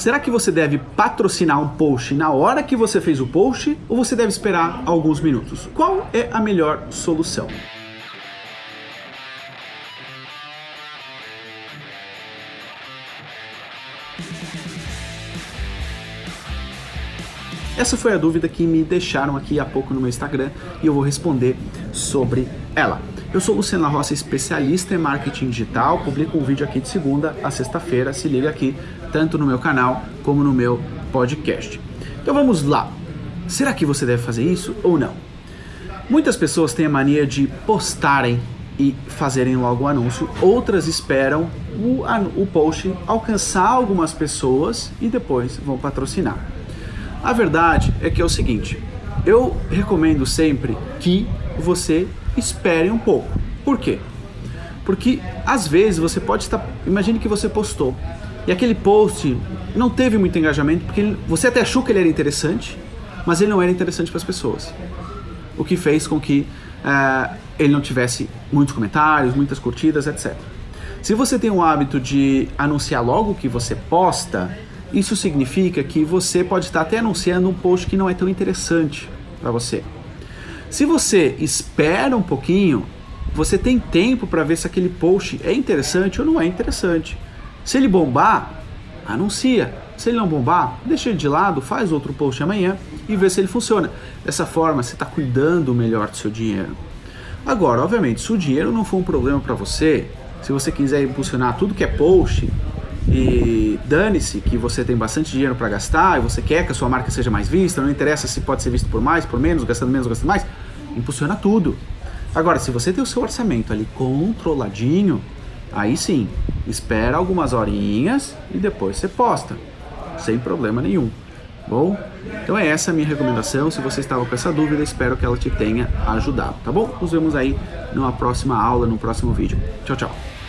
Será que você deve patrocinar um post na hora que você fez o post ou você deve esperar alguns minutos? Qual é a melhor solução? Essa foi a dúvida que me deixaram aqui há pouco no meu Instagram e eu vou responder sobre ela. Eu sou Luciana Rossi, especialista em marketing digital, publico um vídeo aqui de segunda a sexta-feira, se liga aqui, tanto no meu canal como no meu podcast. Então vamos lá. Será que você deve fazer isso ou não? Muitas pessoas têm a mania de postarem e fazerem logo o anúncio, outras esperam o, o post alcançar algumas pessoas e depois vão patrocinar. A verdade é que é o seguinte: eu recomendo sempre que você espere um pouco. Por quê? Porque às vezes você pode estar. Imagine que você postou e aquele post não teve muito engajamento porque você até achou que ele era interessante, mas ele não era interessante para as pessoas. O que fez com que uh, ele não tivesse muitos comentários, muitas curtidas, etc. Se você tem o hábito de anunciar logo que você posta, isso significa que você pode estar até anunciando um post que não é tão interessante para você. Se você espera um pouquinho, você tem tempo para ver se aquele post é interessante ou não é interessante. Se ele bombar, anuncia. Se ele não bombar, deixa ele de lado, faz outro post amanhã e vê se ele funciona. Dessa forma, você está cuidando melhor do seu dinheiro. Agora, obviamente, se o dinheiro não for um problema para você, se você quiser impulsionar tudo que é post, e dane-se que você tem bastante dinheiro para gastar e você quer que a sua marca seja mais vista, não interessa se pode ser visto por mais, por menos, gastando menos, gastando mais, impulsiona tudo. Agora, se você tem o seu orçamento ali controladinho, aí sim, espera algumas horinhas e depois você posta, sem problema nenhum. Bom, então é essa a minha recomendação. Se você estava com essa dúvida, espero que ela te tenha ajudado, tá bom? Nos vemos aí numa próxima aula, no próximo vídeo. Tchau, tchau.